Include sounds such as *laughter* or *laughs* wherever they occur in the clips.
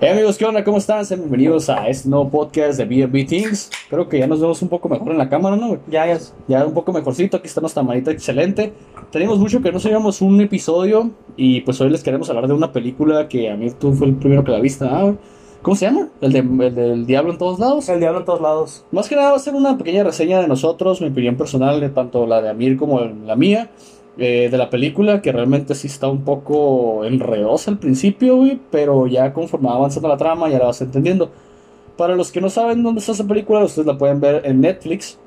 Hey amigos, ¿qué onda? ¿Cómo están? Sean bienvenidos a este nuevo podcast de B&B Things. Creo que ya nos vemos un poco mejor en la cámara, ¿no? Ya, ya. Ya un poco mejorcito, aquí está nuestra manita excelente. Tenemos mucho que no subíamos un episodio y pues hoy les queremos hablar de una película que a mí tú fue el primero que la viste, güey? ¿Cómo se llama? ¿El, de, el del Diablo en todos lados? El diablo en todos lados. Más que nada va a ser una pequeña reseña de nosotros, mi opinión personal, de tanto la de Amir como la mía, eh, de la película, que realmente sí está un poco enredosa al principio, güey, pero ya conforme va avanzando la trama ya la vas entendiendo. Para los que no saben dónde está esa película, ustedes la pueden ver en Netflix.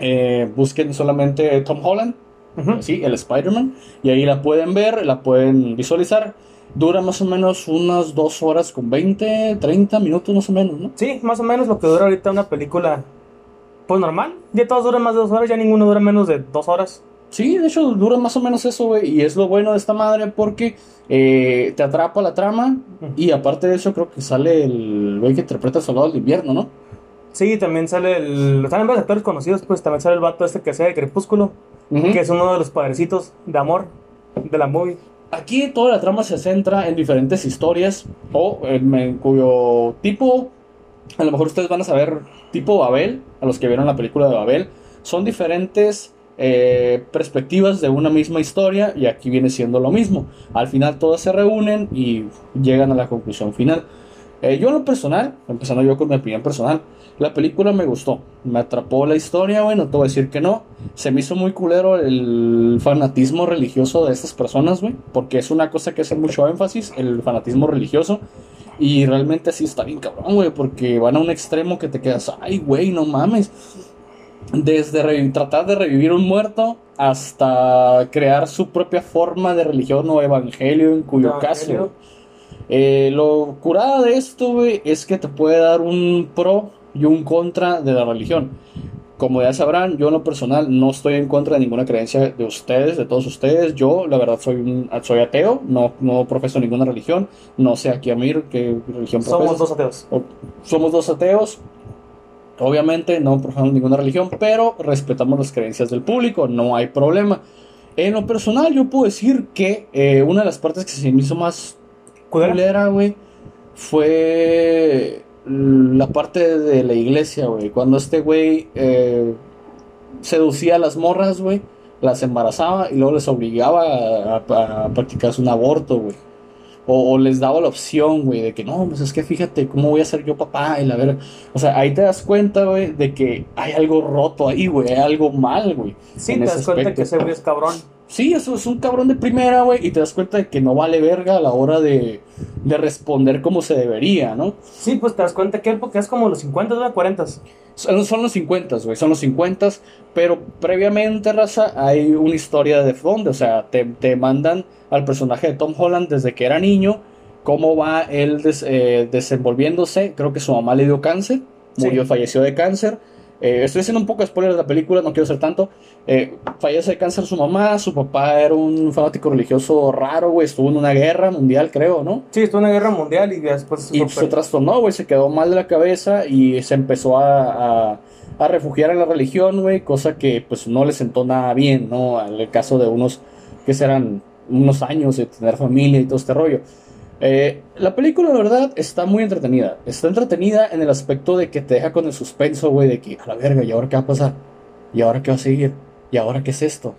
Eh, busquen solamente Tom Holland, sí, el Spider-Man, y ahí la pueden ver, la pueden visualizar. Dura más o menos unas 2 horas con 20, 30 minutos más o menos, ¿no? Sí, más o menos lo que dura ahorita una película. Pues normal. Ya todos duran más de dos horas, ya ninguno dura menos de dos horas. Sí, de hecho dura más o menos eso, güey. Y es lo bueno de esta madre porque eh, te atrapa la trama. Y aparte de eso, creo que sale el güey que interpreta el soldado del invierno, ¿no? Sí, también sale el. Salen varios actores conocidos, pues también sale el vato este que sea de Crepúsculo, que es uno de los padrecitos de amor de la movie. Aquí toda la trama se centra en diferentes historias. O en, en cuyo tipo. A lo mejor ustedes van a saber, tipo Babel, a los que vieron la película de Babel. Son diferentes eh, perspectivas de una misma historia y aquí viene siendo lo mismo. Al final todas se reúnen y llegan a la conclusión final. Eh, yo en lo personal, empezando yo con mi opinión personal, la película me gustó, me atrapó la historia, güey, no te voy a decir que no. Se me hizo muy culero el fanatismo religioso de estas personas, güey, porque es una cosa que hace mucho énfasis, el fanatismo religioso. Y realmente sí está bien cabrón, güey, porque van a un extremo que te quedas, ay, güey, no mames. Desde tratar de revivir un muerto hasta crear su propia forma de religión o evangelio, en cuyo caso. Evangelio. eh, lo curada de esto, güey, es que te puede dar un pro y un contra de la religión. Como ya sabrán, yo en lo personal no estoy en contra de ninguna creencia de ustedes, de todos ustedes. Yo, la verdad, soy, un, soy ateo, no, no profeso ninguna religión. No sé aquí, Amir, qué religión Somos profesas. dos ateos. O- somos dos ateos. Obviamente no profesamos ninguna religión, pero respetamos las creencias del público, no hay problema. En lo personal, yo puedo decir que eh, una de las partes que se me hizo más ¿Culera? güey, fue la parte de la iglesia, güey. Cuando este güey eh, seducía a las morras, güey, las embarazaba y luego les obligaba a, a- a practicarse un aborto, güey. O, o les daba la opción, güey, de que no, pues es que fíjate cómo voy a ser yo papá y la verga. O sea, ahí te das cuenta, güey, de que hay algo roto ahí, güey, hay algo mal, güey. Sí, te das cuenta que ese güey es cabrón. Sí, eso es un cabrón de primera, güey, y te das cuenta de que no vale verga a la hora de, de responder como se debería, ¿no? Sí, pues te das cuenta que él, porque es como los 50 o 40. Son, son los 50, güey, son los 50, pero previamente, raza, hay una historia de fondo, o sea, te, te mandan al personaje de Tom Holland desde que era niño, cómo va él des- eh, desenvolviéndose, creo que su mamá le dio cáncer, Sí. murió, falleció de cáncer. Eh, estoy haciendo un poco de spoiler de la película, no quiero ser tanto. Eh, fallece de cáncer su mamá, su papá era un fanático religioso raro, güey, estuvo en una guerra mundial, creo, ¿no? Sí, estuvo en una guerra mundial y después se Y se trastornó, güey, se quedó mal de la cabeza y se empezó a, a, a refugiar en la religión, güey, cosa que pues no le sentó nada bien, ¿no? En el caso de unos que serán unos años de tener familia y todo este rollo. Eh, la película, la verdad, está muy entretenida. Está entretenida en el aspecto de que te deja con el suspenso, güey, de que a la verga, ¿y ahora qué va a pasar? ¿Y ahora qué va a seguir? ¿Y ahora qué es esto?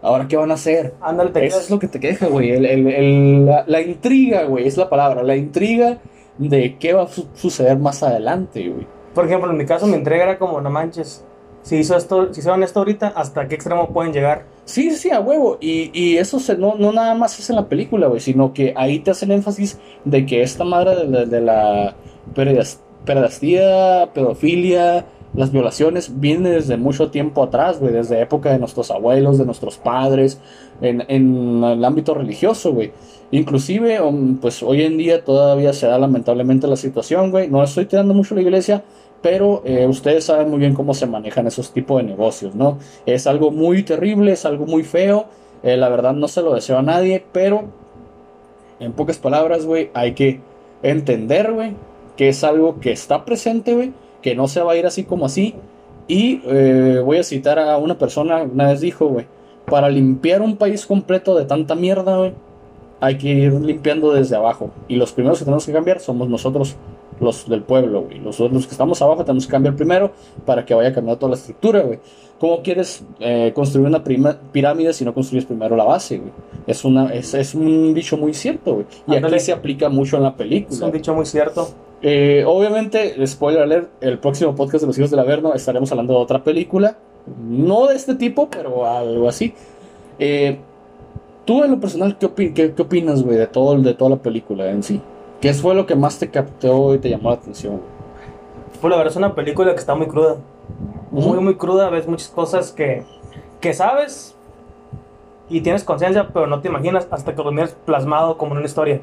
¿Ahora qué van a hacer? Ándale, Eso quedas- es lo que te queja, güey. El- el- el- la, la intriga, güey, es la palabra. La intriga de qué va a su- suceder más adelante, güey. Por ejemplo, en mi caso, mi entrega era como, no manches. Si hizo esto, si hicieron esto ahorita, ¿hasta qué extremo pueden llegar? Sí, sí, a huevo. Y, y eso se, no, no nada más es en la película, güey, sino que ahí te hacen énfasis de que esta madre de la, de la pedas- pedastía, pedofilia, las violaciones, viene desde mucho tiempo atrás, güey, desde época de nuestros abuelos, de nuestros padres, en, en el ámbito religioso, güey. Inclusive, um, pues hoy en día todavía se da lamentablemente la situación, güey. No estoy tirando mucho la iglesia, pero eh, ustedes saben muy bien cómo se manejan esos tipos de negocios, ¿no? Es algo muy terrible, es algo muy feo. eh, la verdad no se lo deseo a nadie, pero en pocas palabras, güey, hay que entender, güey, que es algo que está presente, güey, que no se va a ir así como así. Y eh, voy a citar a una persona, una vez dijo, güey, para limpiar un país completo de tanta mierda, güey, hay que ir limpiando desde abajo. Y los primeros que tenemos que cambiar somos nosotros, los del pueblo, güey. Los, los que estamos abajo tenemos que cambiar primero para que vaya cambiando toda la estructura, güey. ¿Cómo quieres eh, construir una prima- pirámide si no construyes primero la base, güey? Es, una, es, es un dicho muy cierto, güey. Y Ándale. aquí se aplica mucho en la Es película. un dicho muy cierto. Eh, obviamente, spoiler alert, el próximo podcast de los hijos del Averno estaremos hablando de otra película. No de este tipo, pero algo así. Eh, Tú en lo personal, ¿qué, opi- qué, qué opinas, güey, de, todo, de toda la película en sí? ¿Qué fue lo que más te captó y te llamó la atención? Pues la verdad es una película que está muy cruda. Muy, muy cruda. Ves muchas cosas que, que sabes y tienes conciencia, pero no te imaginas hasta que lo miras plasmado como en una historia.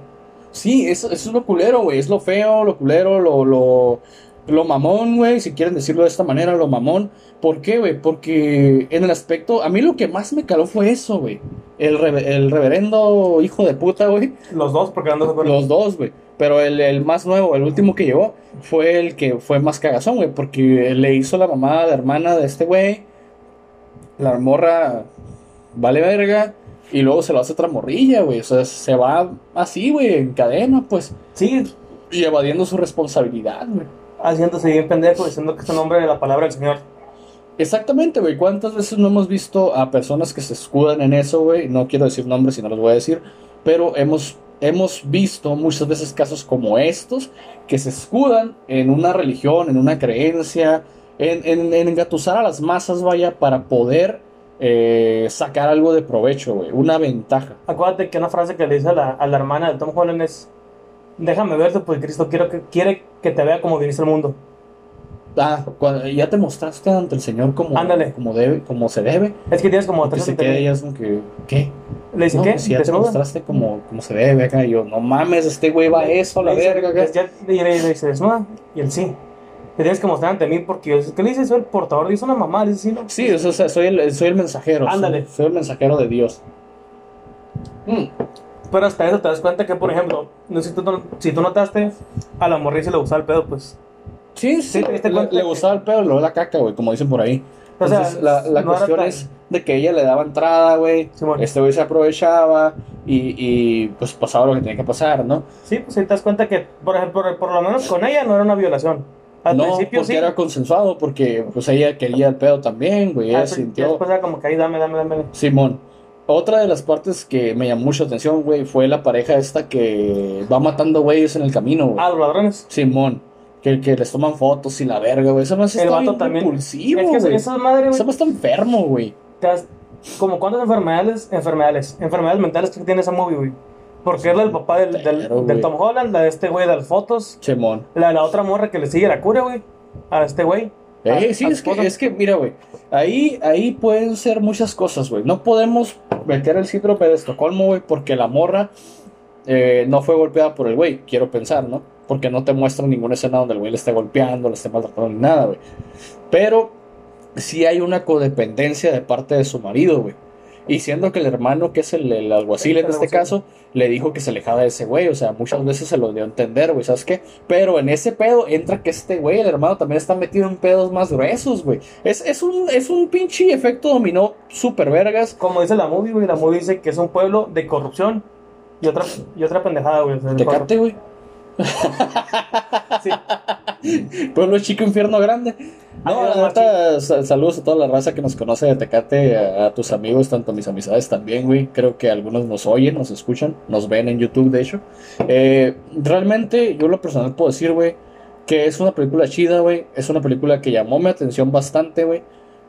Sí, eso, eso es lo culero, güey. Es lo feo, lo culero, lo, lo, lo mamón, güey. Si quieren decirlo de esta manera, lo mamón. ¿Por qué, güey? Porque en el aspecto. A mí lo que más me caló fue eso, güey. El, el reverendo hijo de puta, güey. Los dos, porque de Los dos, güey. Pero el, el más nuevo, el último que llegó, fue el que fue más cagazón, güey. Porque le hizo la mamá de hermana de este güey. La morra vale verga. Y luego se lo hace otra morrilla, güey. O sea, se va así, güey, en cadena, pues. Sí, Y evadiendo su responsabilidad, güey. haciéndose bien pendejo, diciendo que es el nombre de la palabra del Señor. Exactamente, güey. ¿Cuántas veces no hemos visto a personas que se escudan en eso, güey? No quiero decir nombres y no los voy a decir, pero hemos, hemos visto muchas veces casos como estos que se escudan en una religión, en una creencia, en, en, en engatusar a las masas, vaya, para poder eh, sacar algo de provecho, güey. Una ventaja. Acuérdate que una frase que le dice a la, hermana de Tom Holland es: Déjame verte, porque Cristo quiero que, quiere que te vea como viniste al mundo. Ah, cuando- ya te mostraste ante el Señor como, Ándale. como, debe, como se debe. Es que tienes como Que tres se quede ella es como que, ¿qué? Le dice: No, ¿Qué? pues si ya te mostraste como, como se debe acá. Y yo, no mames, este güey va a eso, a la dice, verga. acá. "Pues ya- Y le le dice: ¿Desnuda? Y él sí. Te tienes que mostrar ante mí porque yo, ¿qué le dice? Soy el portador, le dice una mamá, le dice: sí, no. Sí, o sea, soy el, soy el mensajero. Ándale. Soy, soy el mensajero de Dios. Mm, Pero hasta eso te das cuenta que, por ejemplo, no sé si tú, si tú notaste, a la morrilla se le gustaba el pedo, pues. Sí, sí, le, cuenta le gustaba el pedo, luego la caca, güey, como dicen por ahí. O sea, Entonces, la, la no cuestión tan- es de que ella le daba entrada, güey. Este güey se aprovechaba y, y, pues pasaba lo que tenía que pasar, ¿no? Sí, pues ahí te das cuenta que, por ejemplo, por, por lo menos con ella no era una violación. Al no, principio porque sí. era consensuado, porque pues ella quería el pedo también, güey. Ella sintió. después era como que ahí dame, dame, dame. Simón. Otra de las partes que me llamó mucho la atención, güey, fue la pareja esta que va matando güeyes en el camino, güey. Ah, los ladrones. Simón. Que, que les toman fotos y la verga, güey. Esa más El está bien también. impulsivo, es que güey. esa madre, güey, más está enfermo, güey. como cuántas enfermedades, enfermedades, enfermedades mentales que tiene esa movie, güey. Porque es la del papá del, del, Pero, del güey. Tom Holland, la de este güey de las fotos, Simón. la de la otra morra que le sigue la cura, güey, a este güey. Eh, sí, es que, es que, mira, güey. Ahí, ahí pueden ser muchas cosas, güey. No podemos meter el síndrome de Estocolmo, güey, porque la morra eh, no fue golpeada por el güey, quiero pensar, ¿no? Porque no te muestran ninguna escena donde el güey le esté golpeando, le esté maltratando ni nada, güey. Pero sí hay una codependencia de parte de su marido, güey. Y siendo que el hermano, que es el, el alguacil en este caso, le dijo que se alejaba de ese güey. O sea, muchas veces se lo dio a entender, güey, ¿sabes qué? Pero en ese pedo entra que este güey, el hermano, también está metido en pedos más gruesos, güey. Es, es, un, es un pinche efecto dominó super vergas. Como dice la movie, güey, la movie dice que es un pueblo de corrupción y otra, y otra pendejada, güey. o sea. Tecate, güey. Sí. Pueblo chico, infierno grande. No, Ay, la no, neta, sa- saludos a toda la raza que nos conoce de Tecate, a, a tus amigos, tanto a mis amistades también, güey. Creo que algunos nos oyen, nos escuchan, nos ven en YouTube, de hecho. Eh, realmente, yo lo personal puedo decir, güey, que es una película chida, güey. Es una película que llamó mi atención bastante, güey.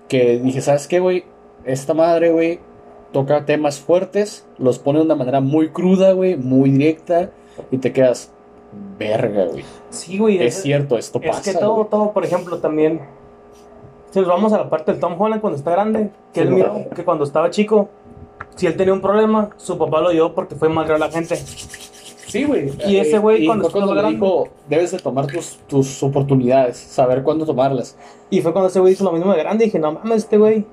Que dije, ¿sabes qué, güey? Esta madre, güey, toca temas fuertes, los pone de una manera muy cruda, güey, muy directa, y te quedas, verga, güey. Sí, güey. Es cierto, esto Es pasa. que todo, güey. todo, por ejemplo, también. Si nos vamos a la parte del Tom Holland cuando está grande, que Sí, él no. miró que cuando estaba chico, si él tenía un problema, su papá lo llevó porque fue malgrar a la gente. Sí, güey. Y ese güey y cuando cuando le dijo, debes de tomar tus, tus oportunidades, saber cuándo tomarlas. Y fue cuando ese güey hizo lo mismo de grande y dije, no mames, este güey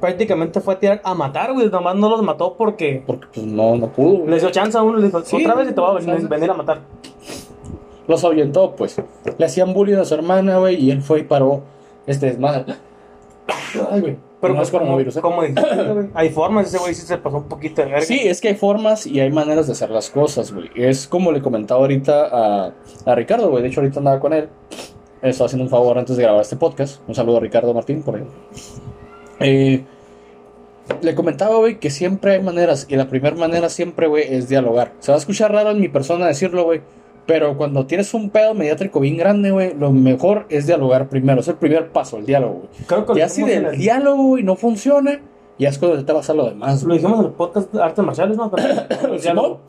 prácticamente fue a tirar a matar, güey. Nomás no los mató porque Porque pues no, no pudo. güey. les dio chance a uno y le dijo, Sí, otra vez y te voy a venir, venir a matar. Los ahuyentó, pues. Le hacían bullying a su hermana, güey, y él fue y paró este desmadre. Ay, güey. Pero no pues es coronavirus, ¿eh? como dijiste, güey, hay formas, ese güey sí se pasó un poquito de verga. Sí, es que hay formas y hay maneras de hacer las cosas, güey. Es como le comentaba ahorita a, a Ricardo, güey. De hecho, ahorita andaba con él. Él estaba haciendo un favor antes de grabar este podcast. Un saludo a Ricardo Martín, por ejemplo. Eh, le comentaba, güey, que siempre hay maneras. Y la primera manera siempre, güey, es dialogar. Se va a escuchar raro en mi persona decirlo, güey. Pero cuando tienes un pedo mediátrico bien grande, güey, lo mejor es dialogar primero. Es el primer paso, el diálogo, güey. Ya si del el- diálogo, güey, no funciona, ya es cuando te vas a lo demás, Lo dijimos en el podcast de artes marciales, ¿no? *coughs* Pero-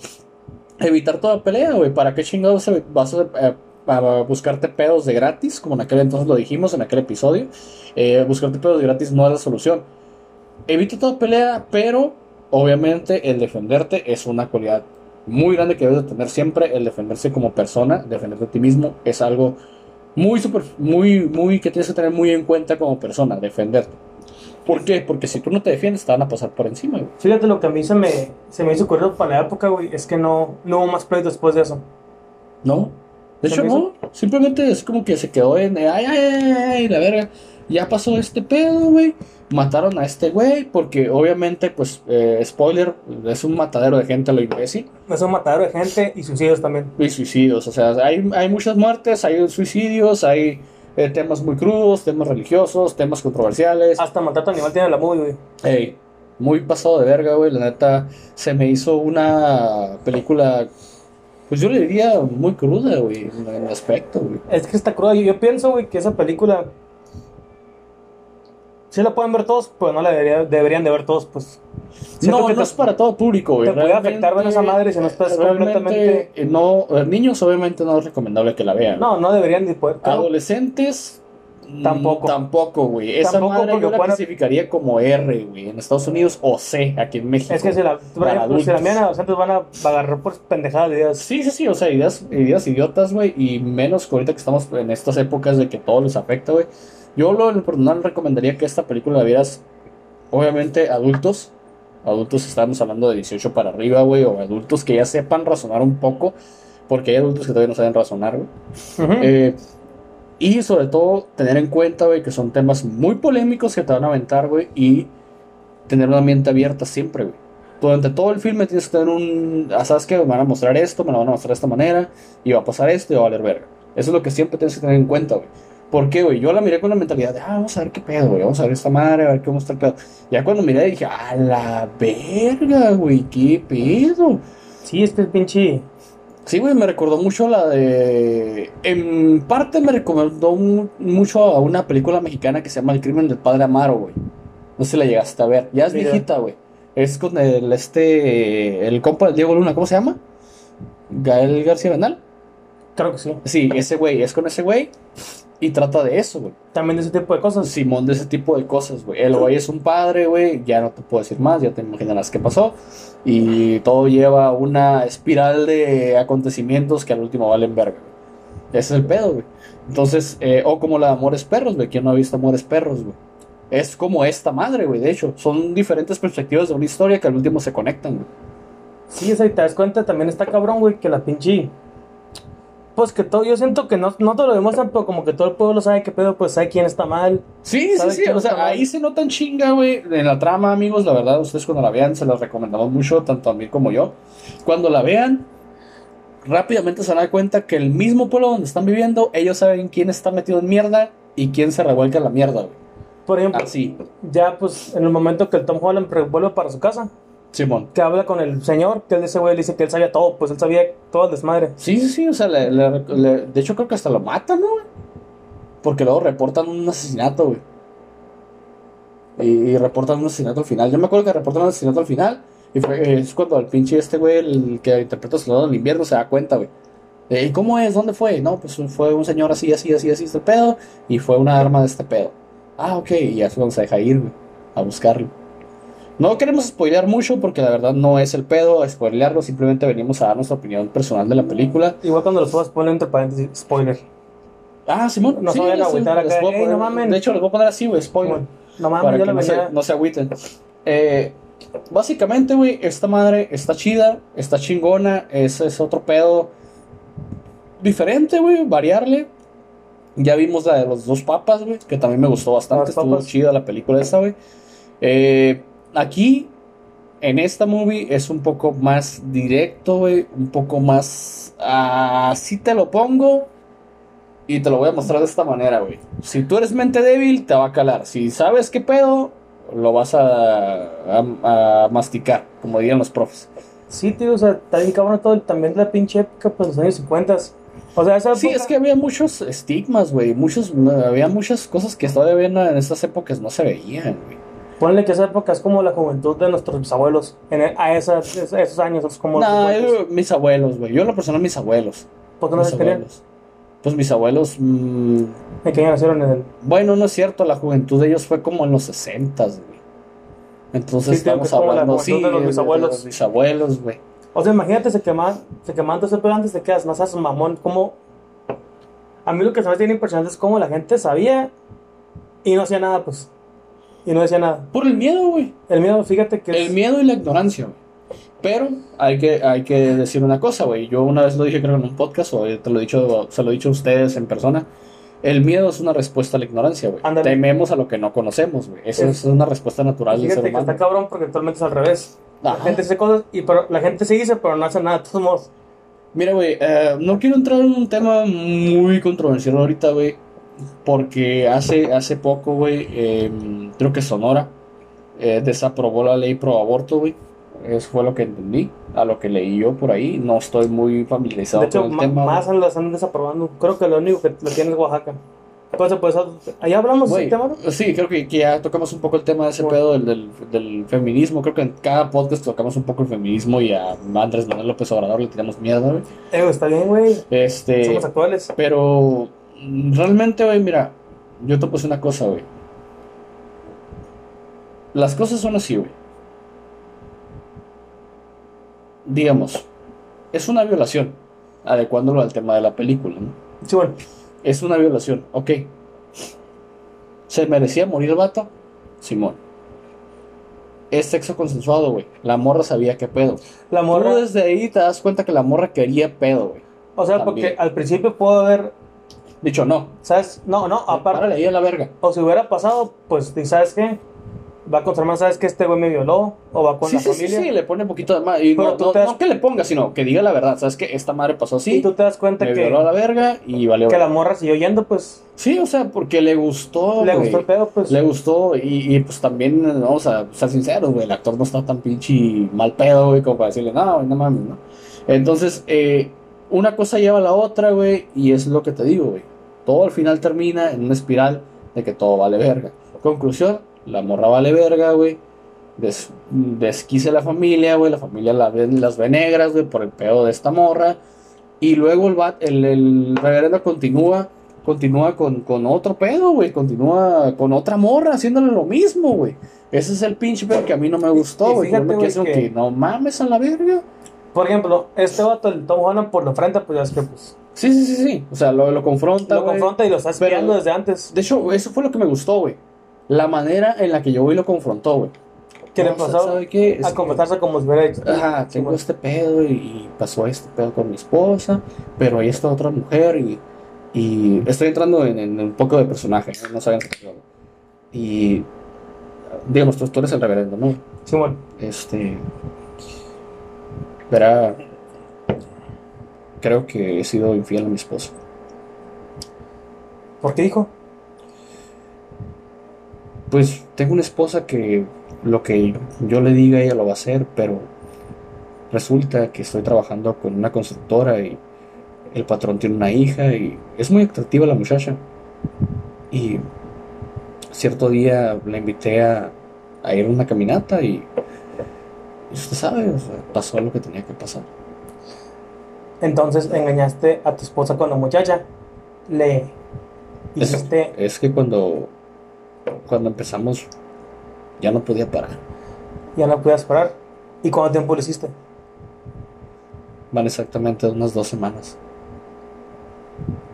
evitar toda pelea, güey. ¿Para qué chingados vas a, a- a buscarte pedos de gratis? Como en aquel entonces lo dijimos, en aquel episodio. Eh, buscarte pedos de gratis no es la solución. Evita toda pelea, pero obviamente el defenderte es una cualidad muy grande que debes de tener siempre. El defenderse como persona, defenderte a ti mismo, es algo muy, super, muy, muy que tienes que tener muy en cuenta como persona, defenderte. ¿Por qué? Porque si tú no te defiendes, te van a pasar por encima, güey. Fíjate, lo que a mí se me, se me hizo curioso para la época, güey, es que no, no hubo más pleitos después de eso. No. De ¿Se hecho, no. Simplemente es como que se quedó en. Ay, ay, ay, la verga. Ya pasó este pedo, güey. Mataron a este güey. Porque obviamente, pues, eh, spoiler, es un matadero de gente a lo imbécil. Es un matadero de gente y suicidios también. Y suicidios. O sea, hay, hay muchas muertes, hay suicidios, hay eh, temas muy crudos, temas religiosos, temas controversiales. Hasta matar a tu animal tiene la movie, güey. Ey, muy pasado de verga, güey. La neta, se me hizo una película. Pues yo le diría muy cruda, güey, en el aspecto, güey. Es que está cruda. Yo, yo pienso, güey, que esa película. Sí la pueden ver todos, pero no la debería- deberían de ver todos, pues. Siento No, que no te- es para todo público, güey. te puede afectar ver esa madre si no estás completamente- eh, No, eh, niños obviamente no es recomendable que la vean. No, no deberían de poder. Adolescentes... mm, Tampoco. Tampoco, güey. Esa Tampoco madre yo la clasificaría como R, güey. En Estados Unidos o C, aquí en México. Es que si la, ejemplo, si la adultos. miran adolescentes van a agarrar por pendejadas de ideas. Sí, sí, sí, o sea, ideas, ideas idiotas, güey, y menos que ahorita que estamos en estas épocas de que todo les afecta, güey. Yo lo en personal recomendaría que esta película la vieras, obviamente, adultos. Adultos estamos hablando de 18 para arriba, güey, o adultos que ya sepan razonar un poco, porque hay adultos que todavía no saben razonar, güey. Eh, y sobre todo, tener en cuenta, güey, que son temas muy polémicos que te van a aventar, güey, y tener una mente abierta siempre, güey. Durante todo el filme tienes que tener un. ah, ¿Sabes qué? Me van a mostrar esto, me lo van a mostrar de esta manera, y va a pasar esto y va a valer verga. Eso es lo que siempre tienes que tener en cuenta, güey. ¿Por qué, güey? Yo la miré con la mentalidad de, ah, vamos a ver qué pedo, güey, vamos a ver esta madre, a ver cómo está el pedo. Ya cuando miré dije, a la verga, güey, qué pedo. Sí, es que es pinche. Sí, güey, me recordó mucho la de... En parte me recomendó mu- mucho a una película mexicana que se llama El crimen del padre Amaro, güey. No sé si la llegaste a ver. Ya es viejita, güey. Es con el, este, el compa del Diego Luna, ¿cómo se llama? Gael García Bernal. Creo que sí. Sí, ese güey, es con ese güey. Y trata de eso, güey. También de ese tipo de cosas. Simón, de ese tipo de cosas, güey. El güey es un padre, güey. Ya no te puedo decir más, ya te imaginarás qué pasó. Y todo lleva una espiral de acontecimientos que al último valen verga. Ese es el pedo, güey. Entonces, eh, o como la de Amores Perros, güey. ¿Quién no ha visto Amores Perros, güey? Es como esta madre, güey. De hecho, son diferentes perspectivas de una historia que al último se conectan, güey. Sí, o sea, y te das cuenta, también está cabrón, güey, que la pinche. Pues que todo, yo siento que no, no te lo demuestran, pero como que todo el pueblo sabe qué pedo, pues sabe quién está mal. Sí, sí, ¿Sabe sí. O sea, mal? ahí se notan chinga, güey. En la trama, amigos, la verdad, ustedes cuando la vean, se las recomendamos mucho, tanto a mí como yo. Cuando la vean, rápidamente se van a dar cuenta que el mismo pueblo donde están viviendo, ellos saben quién está metido en mierda y quién se revuelca en la mierda, güey. Por ejemplo, Así, ya pues en el momento que el Tom Holland vuelve para su casa, Simón. que habla con el señor, que él ese güey le dice que él sabía todo, pues él sabía todo el desmadre. Sí, sí, sí. O sea, le- le- le- de hecho, creo que hasta lo matan, ¿no, güey? Porque luego reportan un asesinato, güey. Y, y reportan un asesinato al final. Yo me acuerdo que reportan un asesinato al final. Y fue, es cuando el pinche este güey, el que interpreta Soldado del Invierno, se da cuenta, güey. ¿Y cómo es? ¿Dónde fue? No, pues fue un señor así, así, así, así, este pedo. Y fue una arma de este pedo. Ah, ok. Y ya es cuando se deja ir, güey. A buscarlo. No queremos spoilear mucho porque la verdad no es el pedo spoilearlo. Simplemente venimos a dar nuestra opinión personal de la película. Igual cuando los puedas poner entre paréntesis, spoiler. Ah, Simón. No se vayan a agüitar acá, voy a "Ey, no poner- mamen". De hecho, les voy a poner así, güey, spoiler. No mames, para que la no se, no se agüiten. Eh, básicamente, güey, esta madre está chida, está chingona. Ese es otro pedo diferente, güey, variarle. Ya vimos la de los dos papas, güey, que también me gustó bastante. Estuvo papas. chida la película esa, güey. Eh, aquí, en esta movie, es un poco más directo, güey. Un poco más. Así te lo pongo. Y te lo voy a mostrar de esta manera, güey. Si tú eres mente débil, te va a calar. Si sabes qué pedo, lo vas a, a, a masticar, como dirían los profes. Sí, tío, o sea, está bien cabrón todo, también la pinche época, pues los años 50. O sea, esa Sí, época- es que había muchos estigmas, güey. Muchos, había muchas cosas que todavía en en estas épocas no se veían, güey. Ponle que esa época es como la juventud de nuestros bisabuelos. En a esas, es- esos años es como los Nah, 50. yo- mis abuelos, güey. Yo en lo personal, mis abuelos. ¿Por qué no se abuelos. Pues mis abuelos, mm, ¿En qué año nacieron? En el... bueno, no es cierto, la juventud de ellos fue como en los 60, güey. Entonces Sí, estamos hablando, sí, de los de- de bisabuelos. los bisabuelos, güey. O sea, imagínate, se queman, se queman todo ese pedo antes de que no seas un mamón. Como... A mí lo que se me bien impresionante es cómo la gente sabía y no hacía nada, pues. Y no decía nada. Por el miedo, güey. El miedo, fíjate que es... El miedo y la ignorancia, güey. Pero hay que, hay que decir una cosa, güey. Yo una vez lo dije, creo, en un podcast, o te lo he dicho, se lo he dicho a ustedes en persona. El miedo es una respuesta a la ignorancia, güey. Tememos a lo que no conocemos, güey. Eso Es- es una respuesta natural del ser que está humano. cabrón porque actualmente es al revés. La gente dice cosas y pero la gente se dice, pero no hace nada. De todos modos. Mira, güey, eh, no quiero entrar en un tema muy controversial ahorita, güey. Porque hace, hace poco, güey, eh, creo que Sonora eh, desaprobó la ley pro aborto, güey. Eso fue lo que entendí, a lo que leí yo por ahí. No estoy muy familiarizado De hecho, con el ma- tema. más güey. las están desaprobando. Creo que lo único que lo tiene es Oaxaca. Entonces, pues, allá hablamos de Güey, ese tema, ¿no? sí, creo que, que ya tocamos un poco el tema de ese Bueno. pedo del, del, del feminismo. Creo que en cada podcast tocamos un poco el feminismo y a Andrés Manuel López Obrador le tiramos miedo, güey. Eh, está bien, güey. Este. Somos actuales. Pero mm, realmente, güey, mira, yo te puse una cosa, güey. Las cosas son así, güey. Digamos, es una violación, adecuándolo al tema de la película, ¿no? Sí, bueno. Es una violación, ok. ¿Se merecía morir el vato? Simón. Es sexo consensuado, güey. La morra sabía qué pedo. La morra. Tú desde ahí te das cuenta que la morra quería pedo, güey. O sea, también. porque al principio puedo haber. Dicho, no. ¿Sabes? No, no, aparte. Párale ahí a la verga. O si hubiera pasado, pues, ¿y ¿sabes qué? Va con su hermana, ¿sabes que Este güey me violó. O va con Sí, la sí, sí, familia. sí, le pone un poquito de más. Y Pero no, tú no- das- no que le ponga, sino que diga la verdad. ¿Sabes qué? Esta madre pasó así, Y tú te das cuenta me que, violó a la verga y valió. que la morra siguió yendo, pues. Sí, o sea, porque le gustó. le gustó el pedo, pues. Le gustó y, y, pues también, vamos a ser sinceros, güey, el actor no está tan pinche mal pedo, güey, como para decirle, no, no mames, ¿no? Entonces, eh, una cosa lleva a la otra, güey, y es lo que te digo, güey. Todo al final termina en una espiral de que todo vale verga. Conclusión, la morra vale verga, güey. Des, desquice la familia, güey, la familia la las ve negras, güey, por el pedo de esta morra. Y luego el, va- el, el reverendo continúa continúa con, con otro pedo, güey. Continúa con otra morra haciéndole lo mismo, güey. Ese es el pinche pedo que a mí no me gustó, güey. Yo me quedé que- que no mames a la verga. Por ejemplo, este vato, el Tom Holland, por la frente, pues ya es que, pues. Sí, sí, sí, sí. O sea, lo, lo confronta, Lo confronta y lo está espiando desde antes. De hecho, eso fue lo que me gustó, güey. La manera en la que yo voy lo confrontó, güey. Que le pasó a confesarse como si hubiera hecho. Ajá, tengo este pedo y, y pasó este pedo con mi esposa, pero hay esta otra mujer y, y estoy entrando en, en un poco de personaje, ¿no? no saben qué. Y digamos, tú, tú eres el reverendo, ¿no? Sí, bueno. Este, verá, creo que he sido infiel a mi esposa. ¿Por qué dijo? Pues tengo una esposa que lo que yo le diga ella lo va a hacer, pero resulta que estoy trabajando con una constructora y el patrón tiene una hija y es muy atractiva la muchacha. Y cierto día la invité a, a ir a una caminata y, y usted sabe, o sea, pasó lo que tenía que pasar. Entonces engañaste a tu esposa con la muchacha. Le Es, hiciste. es que cuando, cuando empezamos ya no podía parar. Ya no podías parar. ¿Y cuánto tiempo lo hiciste? Van exactamente unas dos semanas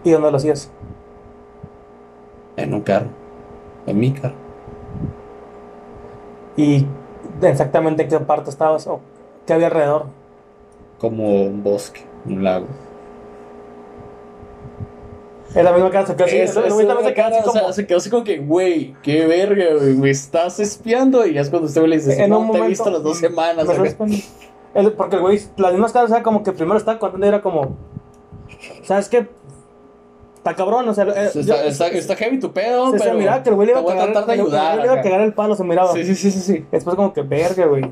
¿Y dónde lo hacías? en un carro, en mi carro. ¿Y exactamente en qué parte estabas? ¿O qué había alrededor? como un bosque, un lago. Es la misma cara, se quedó así. Es- se quedó cara, así o sea, como- se quedó así como que, güey, qué verga, güey, me estás espiando. Y ya es cuando usted le dice, en no un te he momento. visto las dos semanas. El- porque el güey, las mismas caras, o sea, como que primero estaba contando y era como. ¿Sabes qué? Está cabrón, o sea. eh, Está, yo- está, está heavy tu pedo, se, se pero miraba que el güey le iba a cagar. de ayudar. le iba a cagar el palo, se miraba. Sí, sí, sí, sí, sí. Después, como que verga, güey.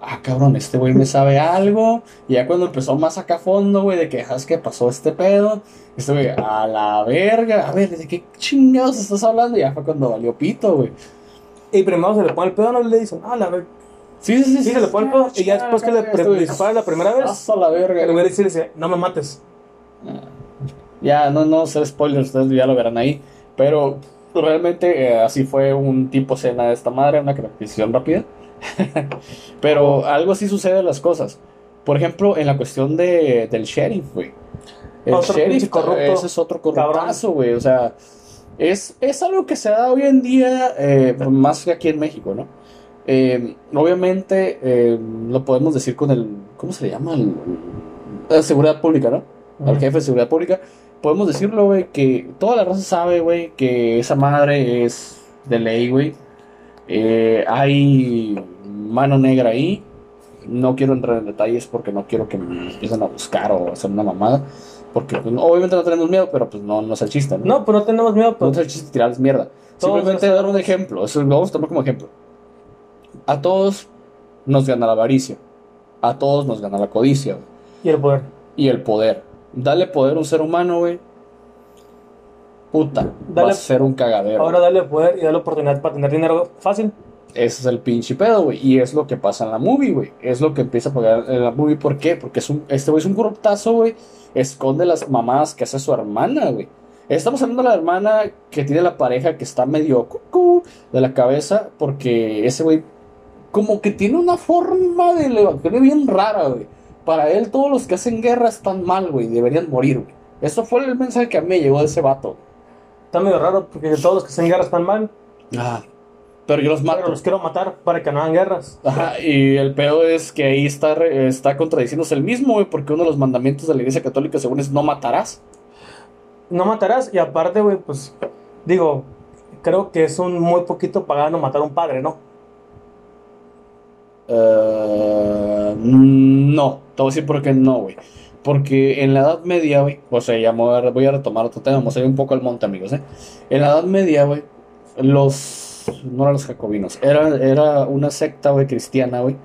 Ah, cabrón, este güey me sabe algo. Y ya cuando empezó más acá a fondo, güey, de que, ¿sabes qué pasó este pedo? Este güey, a la verga. A ver, ¿de qué chingados estás hablando? Y ya fue cuando valió pito, güey. Y primero se le pone el pedo, no le dicen, ah, la verga. Sí, sí, sí. Sí, se le pone el pedo. Y ya después que le dispara la primera vez, Hasta la verga. el güey dice, no me mates. Ya, no, no sé spoilers, ustedes ya lo verán ahí. Pero realmente eh, así fue un tipo cena de esta madre, una caracterización rápida. *laughs* pero algo así sucede en las cosas. Por ejemplo, en la cuestión de, del sheriff, güey. El Otro sheriff, corrupto, ese es otro corruptazo, güey. O sea, es, es algo que se da hoy en día, eh, más que aquí en México, ¿no? Eh, obviamente, eh, lo podemos decir con el. ¿Cómo se le llama? El- la seguridad pública, ¿no? Al jefe de seguridad pública. Podemos decirlo, güey, que toda la raza sabe, güey, que esa madre es de ley, güey. Eh, hay mano negra ahí. No quiero entrar en detalles porque no quiero que me empiecen a buscar o hacer una mamada. Porque pues, no- obviamente no tenemos miedo, pero pues no, no es el chiste, ¿no? No, pero no tenemos miedo, No pues. es el chiste tirarles mierda. Todos Simplemente nos- dar un ejemplo. Eso lo vamos a tomar como ejemplo. A todos nos gana la avaricia. A todos nos gana la codicia, güey. Y el poder. Y el poder. Dale poder a un ser humano, güey. Puta, va Dale- a ser un cagadero. Ahora dale poder y dale oportunidad para tener dinero fácil. Ese es el pinche pedo, güey. Y es lo que pasa en la movie, güey. Es lo que empieza a pagar en la movie. ¿Por qué? Porque es un, este güey es un corruptazo, güey. Esconde las mamadas que hace su hermana, güey. Estamos hablando de la hermana que tiene la pareja que está medio cucú de la cabeza. Porque ese güey, como que tiene una forma del evangelio bien rara, güey. Para él, todos los que hacen guerra están mal, güey. Deberían morir, güey. Eso fue el mensaje que a mí me llegó de ese vato. Está medio raro porque todos los que hacen guerra están mal. Ah. Pero yo los mato. Pero los quiero matar para que no hagan guerras. Ajá, y el pedo es que ahí está, está contradiciéndose el mismo, güey, porque uno de los mandamientos de la Iglesia Católica, según es, no matarás. No matarás y aparte, güey, pues digo, creo que es un muy poquito pagano matar a un padre, ¿no? Eh, no, te voy a decir por qué no, güey. Porque en la Edad Media, güey, o sea, ya voy a retomar otro tema, vamos a ir un poco al monte, amigos, ¿eh? En la Edad Media, güey, los, no eran los jacobinos, era, era una secta, güey, cristiana, güey,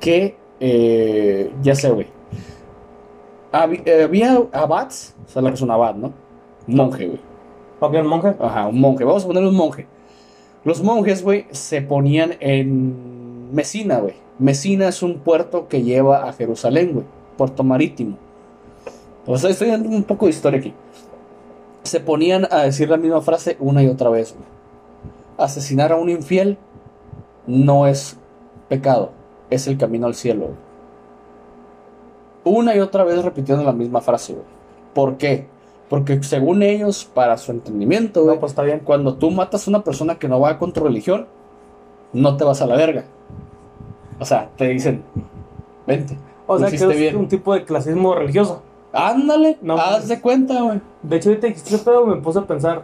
que, eh, ya sé, güey, Habi- eh, había abats, ¿sabes lo que es un abad, no? Un monje, güey. ¿Para el monje? Ajá, un monje. Vamos a ponerle un monje. Los monjes, güey, se ponían en Mesina, güey. Mesina es un puerto que lleva a Jerusalén, güey. Puerto marítimo. O sea, estoy dando un poco de historia aquí. Se ponían a decir la misma frase una y otra vez, güey. Asesinar a un infiel no es pecado, es el camino al cielo. Una y otra vez repitiendo la misma frase, güey. ¿Por qué? Porque según ellos, para su entendimiento, güey, No, pues está bien. cuando tú matas a una persona que no va con tu religión, no te vas a la verga. O sea, te dicen, vente. O sea, que es bien. un tipo de clasismo religioso. Ándale, No, haz pues. de cuenta, güey. De hecho, ahorita dijiste pedo, me puse a pensar.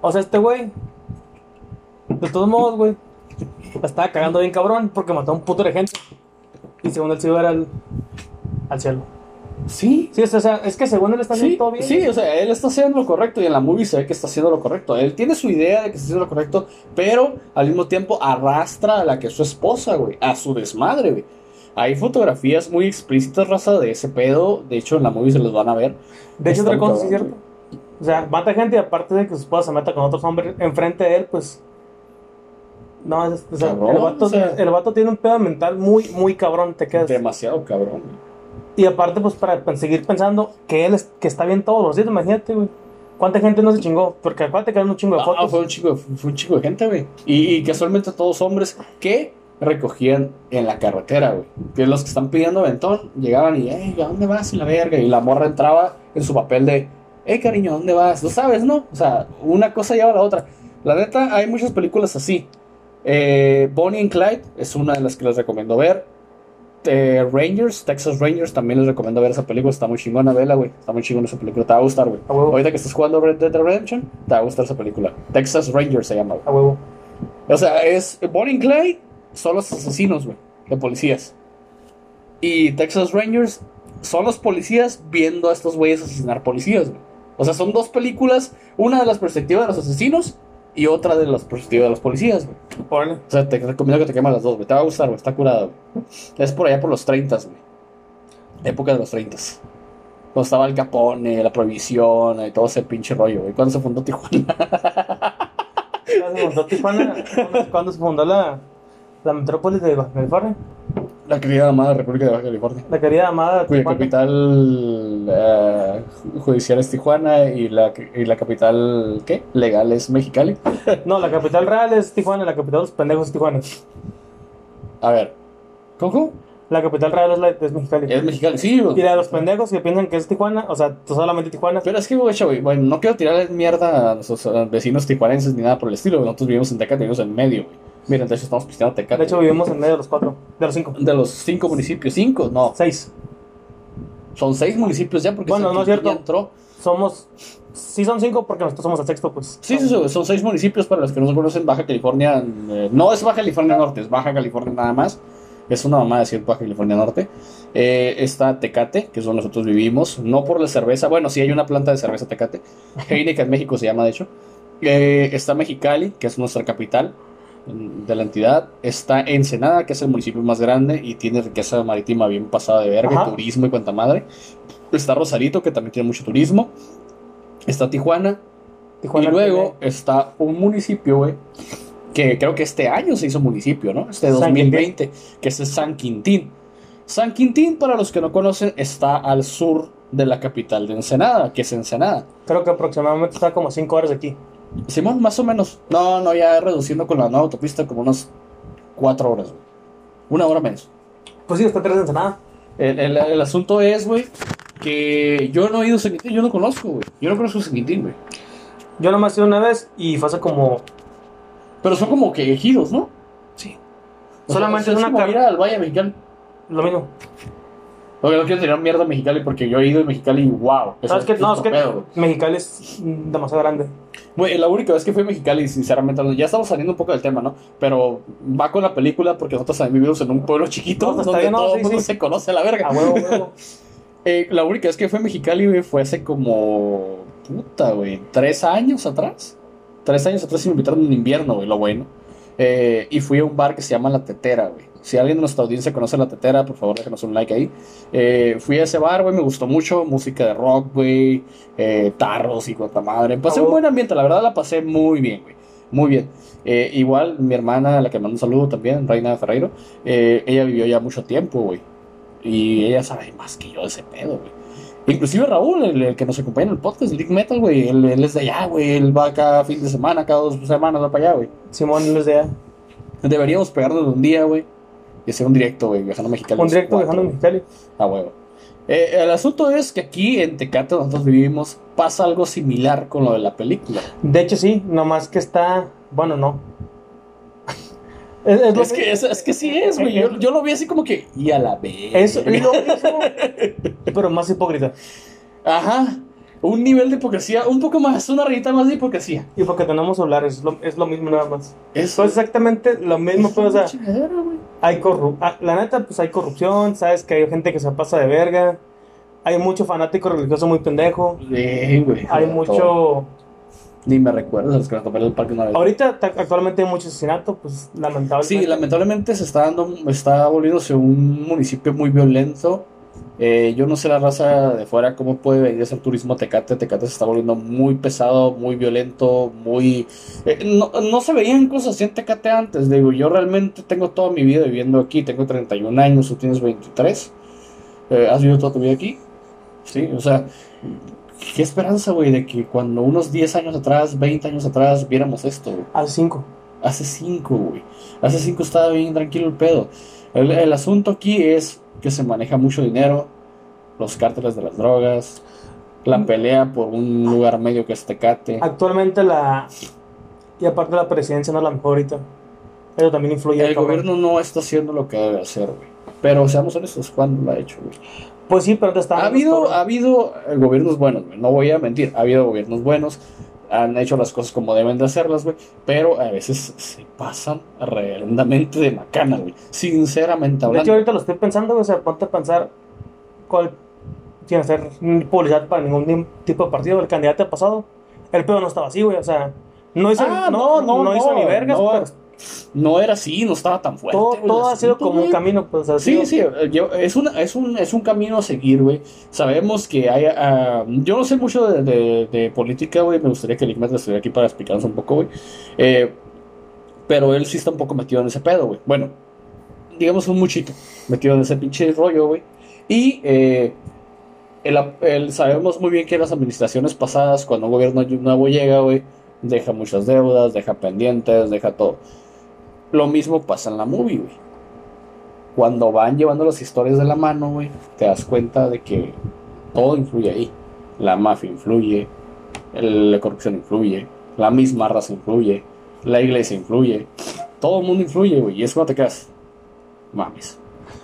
O sea, este güey, de todos modos, güey, estaba cagando bien cabrón porque mató a un puto de gente. Y según él se iba a ir al, al cielo. Sí, Sí, o sea, es que según él está haciendo sí, todo bien. sí, o sea, él está haciendo lo correcto y en la movie se ve que está haciendo lo correcto. Él tiene su idea de que está haciendo lo correcto, pero al mismo tiempo arrastra a la que es su esposa, güey, a su desmadre, güey. Hay fotografías muy explícitas, raza, de ese pedo. De hecho, en la movie se los van a ver. De hecho, otra cosa, sí cierto. O sea, mata gente y aparte de que su esposa se meta con otros hombres enfrente de él, pues. No, es- o sea, Cabrón, el, vato, o sea. el vato tiene un pedo mental muy, muy cabrón, te quedas. Demasiado cabrón, güey. Y aparte, pues para seguir pensando que él es, que está bien todos los días, imagínate, güey. ¿Cuánta gente no se chingó? Porque acuérdate que eran un chingo de Ah, fotos. fue un chico, fue un chico de gente, güey. Y, y casualmente todos hombres que recogían en la carretera, güey. Que los que están pidiendo aventón llegaban y, hey, ¿a dónde vas? Y la verga. Y la morra entraba en su papel de, hey, cariño, ¿a dónde vas? Lo sabes, ¿no? O sea, una cosa lleva a la otra. La neta, hay muchas películas así. Eh, Bonnie and Clyde es una de las que les recomiendo ver. eh, Rangers, Texas Rangers, también les recomiendo ver esa película, está muy chingona, vela, güey. Está muy chingona esa película, te va a gustar, güey. Ahorita que estás jugando Red Dead Redemption, te va a gustar esa película. Texas Rangers se llama, güey. A huevo. O sea, es Bonnie and Clyde son los asesinos, güey, de policías. Y Texas Rangers son los policías viendo a estos güeyes asesinar policías, güey. O sea, son dos películas, una de las perspectivas de los asesinos y otra de las perspectivas de los policías, güey. Órale. O sea, te recomiendo que te quemas las dos, güey. Te va a gustar, güey. Está curado, güey. Es por allá por los 30, güey. Época de los 30. Cuando estaba el Capone, la prohibición y todo ese pinche rollo, güey. Cuando se fundó Tijuana. ¿Cuándo se fundó Tijuana? ¿Cuándo- ¿Cuándo se fundó la, la metrópolis de Baja California? La querida amada República de Baja California. La querida amada Cuya Tijuana. capital eh, judicial es Tijuana y la, y la capital, ¿qué? Legal es Mexicali. *laughs* No, la capital real es Tijuana, la capital de los pendejos es Tijuana. A ver. ¿Cómo? La capital real es, la, es Mexicali. Es Mexicali, sí. Y la de los pendejos que piensan que es Tijuana, o sea, solamente Tijuana. Pero es que, güey, bueno, no quiero tirarle mierda a nuestros vecinos tijuanenses ni nada por el estilo. Nosotros vivimos en Tecate, vivimos en medio, güey. Miren, de hecho estamos pisteando Tecate. De hecho, vivimos en medio de los cuatro, de los cinco. de los cinco municipios, cinco, no, Seis. son seis municipios ya porque Bueno, no es cierto. entró. Somos. Sí, son cinco porque nosotros somos el sexto, pues. Sí, sí, son seis municipios para los que no conocen Baja California. eh, no es Baja California Norte, es Baja California nada más. Es una mamá decir Baja California Norte. Eh, está Tecate, que es donde nosotros vivimos. No por la cerveza. Bueno, sí hay una planta de cerveza Tecate. *laughs* Heineken México se llama, de hecho. Eh, está Mexicali, que es nuestra capital de la entidad. Está Ensenada, que es el municipio más grande y tiene riqueza marítima bien pasada de verga, Ajá. turismo y cuanta madre. Está Rosarito, que también tiene mucho turismo. Está Tijuana, Tijuana y luego tiene- está un municipio, güey, que creo que este año se hizo municipio, ¿no? Este San 2020, que es San Quintín. San Quintín, para los que no conocen, está al sur de la capital de Ensenada, que es Ensenada. Creo que aproximadamente está como cinco horas de aquí. Simón, más o menos. No, no, ya reduciendo con la nueva autopista como unas cuatro horas, güey. Una hora menos. Pues sí, está tres de Ensenada. El, el- el asunto es, güey, que yo no he ido a San yo no conozco, güey. Yo no conozco San güey. Yo nomás he ido una vez y fue hace como. Pero son como que ejidos, ¿no? Sí. Solamente es una como car- ir al Valle Mexicali. Lo mismo. Porque no quiero tirar mierda a Mexicali porque yo he ido a Mexicali y wow. eso ¿Sabes qué? No, es otro que. Mexicali es demasiado grande. Güey, la única vez que fui a Mexicali, sinceramente, ya estamos saliendo un poco del tema, ¿no? Pero va con la película porque nosotros también vivimos en un pueblo chiquito No, donde bien, no, todo sí, el mundo sí. se conoce a la verga. A huevo, huevo. *laughs* Eh, la única vez que fui a Mexicali, güey, fue hace como. Puta, güey. Tres años atrás. Tres años atrás y me invitaron en invierno, güey, lo bueno. Eh, y fui a un bar que se llama La Tetera, güey. Si alguien de nuestra audiencia conoce La Tetera, por favor déjenos un like ahí. Eh, fui a ese bar, güey, me gustó mucho. Música de rock, güey. eh, tarros y cuanta madre. Pasé un buen ambiente, la verdad la pasé muy bien, güey. Muy bien. Eh, igual mi hermana, a la que mando un saludo también, Reina Ferreiro, eh, ella vivió ya mucho tiempo, güey. Y ella sabe más que yo de ese pedo, güey. Inclusive Raúl, el, el que nos acompaña en el podcast, el Dick Metal, güey, él, él es de allá, güey. Él va cada fin de semana, cada dos semanas va para allá, güey. Simón les de Deberíamos pegarnos un día, güey. Y hacer un directo, güey, viajando a Mexicali. un directo dejando güey. Mexicali. A huevo. Eh, el asunto es que aquí en Tecate, donde nosotros vivimos, pasa algo similar con lo de la película. De hecho, sí, nomás que está. Bueno, no. *laughs* Es, es que, es, es que sí es, güey. Yo, yo lo vi así como que. Y a la vez. Es lo mismo, pero más hipócrita. Ajá. Un nivel de hipocresía, un poco más, una rayita más de hipocresía. Y porque tenemos celulares, es lo, es lo mismo nada más. Eso Es exactamente lo mismo, pues, o sea, chingadera, güey. Hay corrupción. La neta, pues hay corrupción, sabes que hay gente que se pasa de verga. Hay mucho fanático religioso muy pendejo. Sí, güey. Hay Todo. mucho. Ni me recuerdas que nos el parque una vez. Ahorita, ta- actualmente hay mucho asesinato, pues lamentablemente. Sí, lamentablemente se está dando, está volviéndose un municipio muy violento. Eh, yo no sé la raza de fuera cómo puede venir hacer turismo a Tecate. Tecate se está volviendo muy pesado, muy violento, muy... eh, no, no se veían cosas así en Tecate antes. Digo, yo realmente tengo toda mi vida viviendo aquí. Tengo 31 años, tú tienes 23. Eh, ¿Has vivido toda tu vida aquí? Sí, o sea, qué esperanza, güey, de que cuando unos 10 años atrás, 20 años atrás, viéramos esto, güey. Hace cinco. Hace cinco, güey. Hace cinco estaba bien tranquilo el pedo. El, el asunto aquí es que se maneja mucho dinero, los cárteles de las drogas, la pelea por un lugar medio que es Tecate. Actualmente la. Y aparte la presidencia no es la mejor ahorita. Eso también influye. El gobierno no está haciendo lo que debe hacer, güey. Pero seamos honestos, ¿cuándo lo ha hecho, güey? Pues sí, pero te está Ha habido, ha habido eh, gobiernos buenos, güey. No voy a mentir. Ha habido gobiernos buenos. Han hecho las cosas como deben de hacerlas, güey. Pero a veces se pasan realmente de macana, güey. Sinceramente De hecho, hablando. ahorita lo estoy pensando, o sea, ponte a pensar cuál, sin hacer publicidad para ningún tipo de partido, el candidato pasado, el pedo no estaba así, güey, o sea, no hizo, Ah, no, no, no, hizo no, ni vergas, pero No era así, no estaba tan fuerte. todo, ha sido como un camino, pues, Sí, sí, yo- es, una, es, un, es un camino a seguir, güey. Sabemos que hay... ah, yo no sé mucho de, de- de política, güey. Me gustaría que el estuviera aquí para explicarnos un poco, güey. Eh, pero él sí está un poco metido en ese pedo, güey. Bueno, digamos un muchito metido en ese pinche rollo, güey. Y eh, el, el- sabemos muy bien que las administraciones pasadas, cuando un gobierno nuevo llega, güey, deja muchas deudas, deja pendientes, deja todo. Lo mismo pasa en la movie, güey. Cuando van llevando las historias de la mano, güey, te das cuenta de que todo influye ahí. La mafia influye, el- la corrupción influye, la misma raza influye, la iglesia influye, todo el mundo influye, güey. Y es cuando te quedas, mames,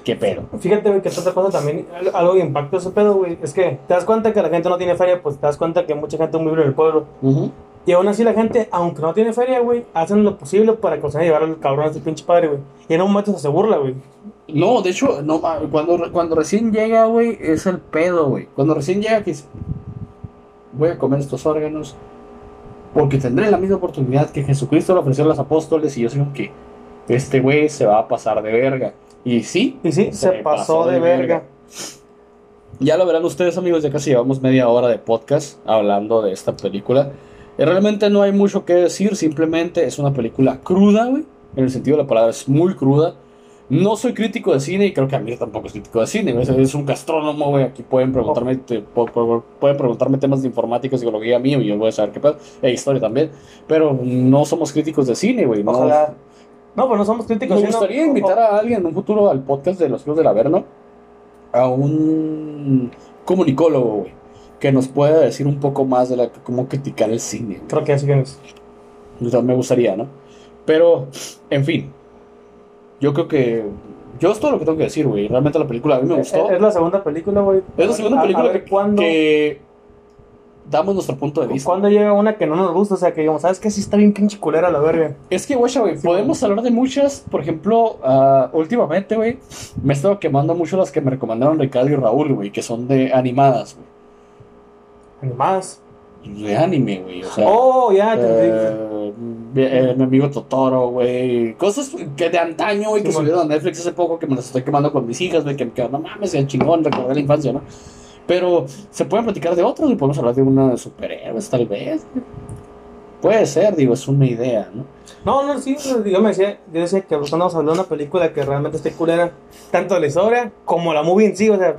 qué pedo. Fíjate, güey, que otra cosa también, al- algo que impactó ese pedo, güey, es que te das cuenta que la gente no tiene feria, pues te das cuenta que mucha gente vive en el pueblo. Ujú. Y aún así la gente, aunque no tiene feria, güey, hacen lo posible para conseguir llevar al cabrón a este pinche padre, güey. Y en un momento se burla, güey. No, de hecho, no, ma- cuando, cuando recién llega, güey, es el pedo, güey. Cuando recién llega, que voy a comer estos órganos porque tendré la misma oportunidad que Jesucristo le ofreció a los apóstoles y yo sé que este güey se va a pasar de verga. Y sí, Y sí, se, pasó, de, verga. ya lo verán ustedes, amigos, ya casi llevamos media hora de podcast hablando de esta película. Y realmente no hay mucho que decir, simplemente es una película cruda, güey. En el sentido de la palabra, es muy cruda. No soy crítico de cine y creo que a mí tampoco es crítico de cine. güey. Es un gastrónomo, güey. Aquí pueden preguntarme, te- po- pueden preguntarme temas de informática, psicología mío y yo voy a saber qué pedo. E historia también. Pero no somos críticos de cine, güey. No, Ojalá. No, pues no somos críticos. me sino- gustaría invitar a alguien en un futuro al podcast de los Clubes del Averno. A un comunicólogo, güey. Que nos pueda decir un poco más de la, cómo criticar el cine. Creo que así es. Me gustaría, ¿no? Pero, en fin. Yo creo que. Yo es todo lo que tengo que decir, güey. Realmente la película a mí me gustó. Es, es la segunda película, güey. Es la segunda A- a película ver que, cuándo, que damos nuestro punto de vista. cuándo llega una que no nos gusta, o sea, que digamos, ¿sabes qué? Sí está bien pinche culera la verga. Es que, güey, güey, Sí, podemos hablar de muchas. Por ejemplo, ah, últimamente, güey, me he estado quemando mucho las que me recomendaron Ricardo y Raúl, güey, que son de animadas, güey. Animadas. De anime, güey. O sea, Oh, ya, eh, eh, mi amigo Totoro, güey. Cosas que de antaño, güey, que Simón. subieron a Netflix hace poco, que me las estoy quemando con mis hijas, güey, que me quedan, no mames, el chingón, recordé la infancia, ¿no? Pero se pueden platicar de otros y podemos hablar de una de superhéroes, tal vez. Puede ser, digo, es una idea, ¿no? No, no, sí, yo me decía, yo decía que a hablar de una película que realmente esté culera, tanto la historia como la movie en sí, o sea,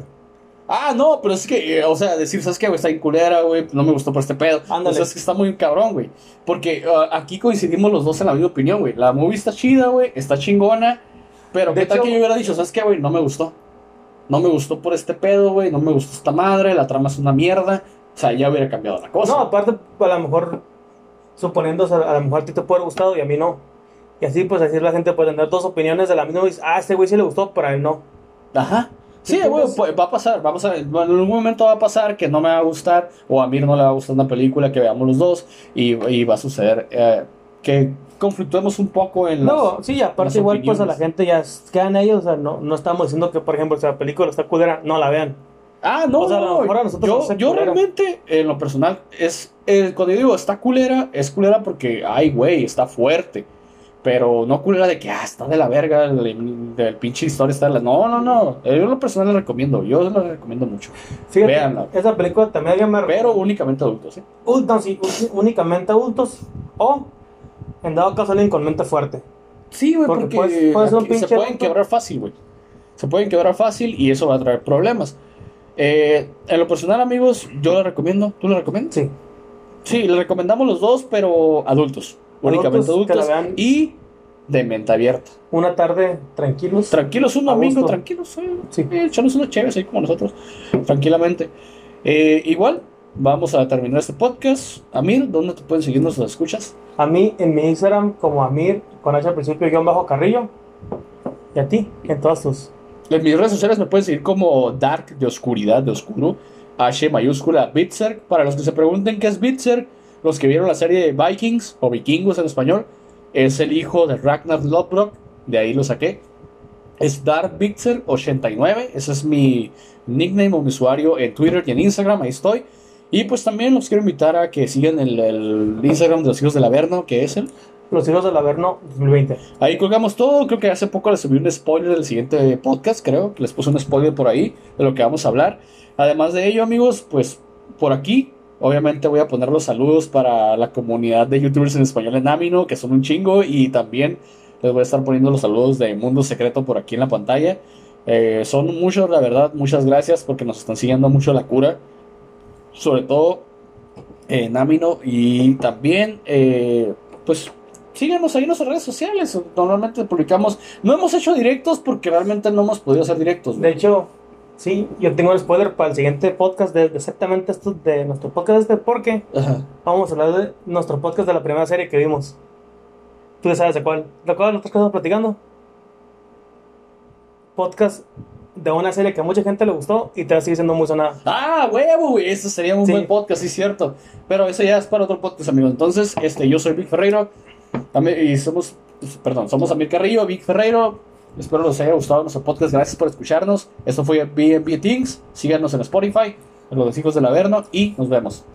Ah, no, pero es que, eh, o sea, decir, ¿sabes qué, güey? Está en culera, güey, no me gustó por este pedo. Ándale. O sea, es que está muy cabrón, güey. Porque ah, aquí coincidimos los dos en la misma opinión, güey. La movie está chida, güey, está chingona. Pero De qué tal que yo hubiera dicho, ¿sabes qué, güey? No me gustó. No me gustó por este pedo, güey. No me gustó esta madre, la trama es una mierda. O sea, ya hubiera cambiado la cosa. no, aparte, a lo mejor, suponiendo, o sea, a lo mejor a ti te puede haber gustado y a mí no. Y así, pues, así la gente puede tener dos opiniones de la misma, y ah, este güey sí le gustó, pero a él no. Ajá. Sí, güey, pues, va a pasar, vamos a en algún momento va a pasar que no me va a gustar o a mí no le va a gustar una película que veamos los dos y, y va a suceder eh, que conflictuemos un poco en las- No, sí, aparte igual, pues, a la gente ya quedan ellos, o sea, no, no estamos diciendo que, por ejemplo, si la película está culera, no la vean. Ah, no, O sea, a lo no, mejor a nosotros nos yo, yo culera. realmente, en lo personal, es eh, cuando yo digo está culera, es culera porque, ay, güey, está fuerte. Pero no culera de que, ah, está de la verga, el, el pinche historia está de la... No, no, no. eh, Yo en lo personal le recomiendo, yo lo recomiendo mucho. Fíjate, Véanla. esa película también alguien me Pero únicamente adultos, ¿eh? No, sí, únicamente adultos o, en dado caso, alguien con mente fuerte. Sí, güey, Porque porque, puedes- puedes un se pueden adulto. quebrar fácil, güey. Se pueden quebrar fácil y eso va a traer problemas. Eh, en lo personal, amigos, yo le recomiendo. ¿Tú le recomiendas? Sí. Sí, le recomendamos los dos, pero adultos. Únicamente Adultos. Y de mente abierta. Una tarde tranquilos. Tranquilos, un domingo, tranquilos. eh, Sí. eh, echarnos unos chéves ahí como nosotros. Tranquilamente. Eh, igual, vamos a terminar este podcast. Amir, ¿dónde te pueden seguir nuestras escuchas? a mí en mi Instagram como Amir, con H al principio, guion bajo Carrillo. Y a ti, en todas tus En mis redes sociales me pueden seguir como Dark de oscuridad, de oscuro, H mayúscula Bitzer. Para los que se pregunten qué es Bitzer, los que vieron la serie de Vikings o Vikingos en español, es el hijo de Ragnar Lodbrok, de ahí lo saqué. Es Dark Bitzer 89, ese es mi nickname o mi usuario en Twitter y en Instagram, ahí estoy. Y pues también los quiero invitar a que sigan el, el Instagram de los hijos del Averno, que es el Los hijos del Averno 2020. Ahí colgamos todo. Creo que hace poco les subí un spoiler del siguiente podcast, creo. que Les puse un spoiler por ahí de lo que vamos a hablar. Además de ello, amigos, pues por aquí, obviamente voy a poner los saludos para la comunidad de youtubers en español en Amino, que son un chingo. Y también les voy a estar poniendo los saludos de Mundo Secreto por aquí en la pantalla. Eh, son muchos, la verdad. Muchas gracias porque nos están siguiendo mucho la cura. Sobre todo en Amino. Y también, eh, pues síganos ahí en nuestras redes sociales. Normalmente publicamos. No hemos hecho directos porque realmente no hemos podido hacer directos. De hecho, sí, yo tengo un spoiler para el siguiente podcast de, de exactamente esto de nuestro podcast este, porque Ajá. vamos a hablar de nuestro podcast de la primera serie que vimos. Tú ya sabes de cuál. ¿De cuál que estamos platicando? Podcast de una serie que a mucha gente le gustó y te sigue siendo muy sonada. Ah, huevo, güey. Ese sería un Sí. buen podcast, sí, cierto. Pero eso ya es para otro podcast, amigos. Entonces, este, yo soy Vic Ferreiro. También, y somos, pues, perdón, somos Amir Carrillo, Vic Ferreiro. Espero les haya gustado nuestro podcast. Gracias por escucharnos. Esto fue BNB Things. Síganos en Spotify, en los hijos del Averno y nos vemos.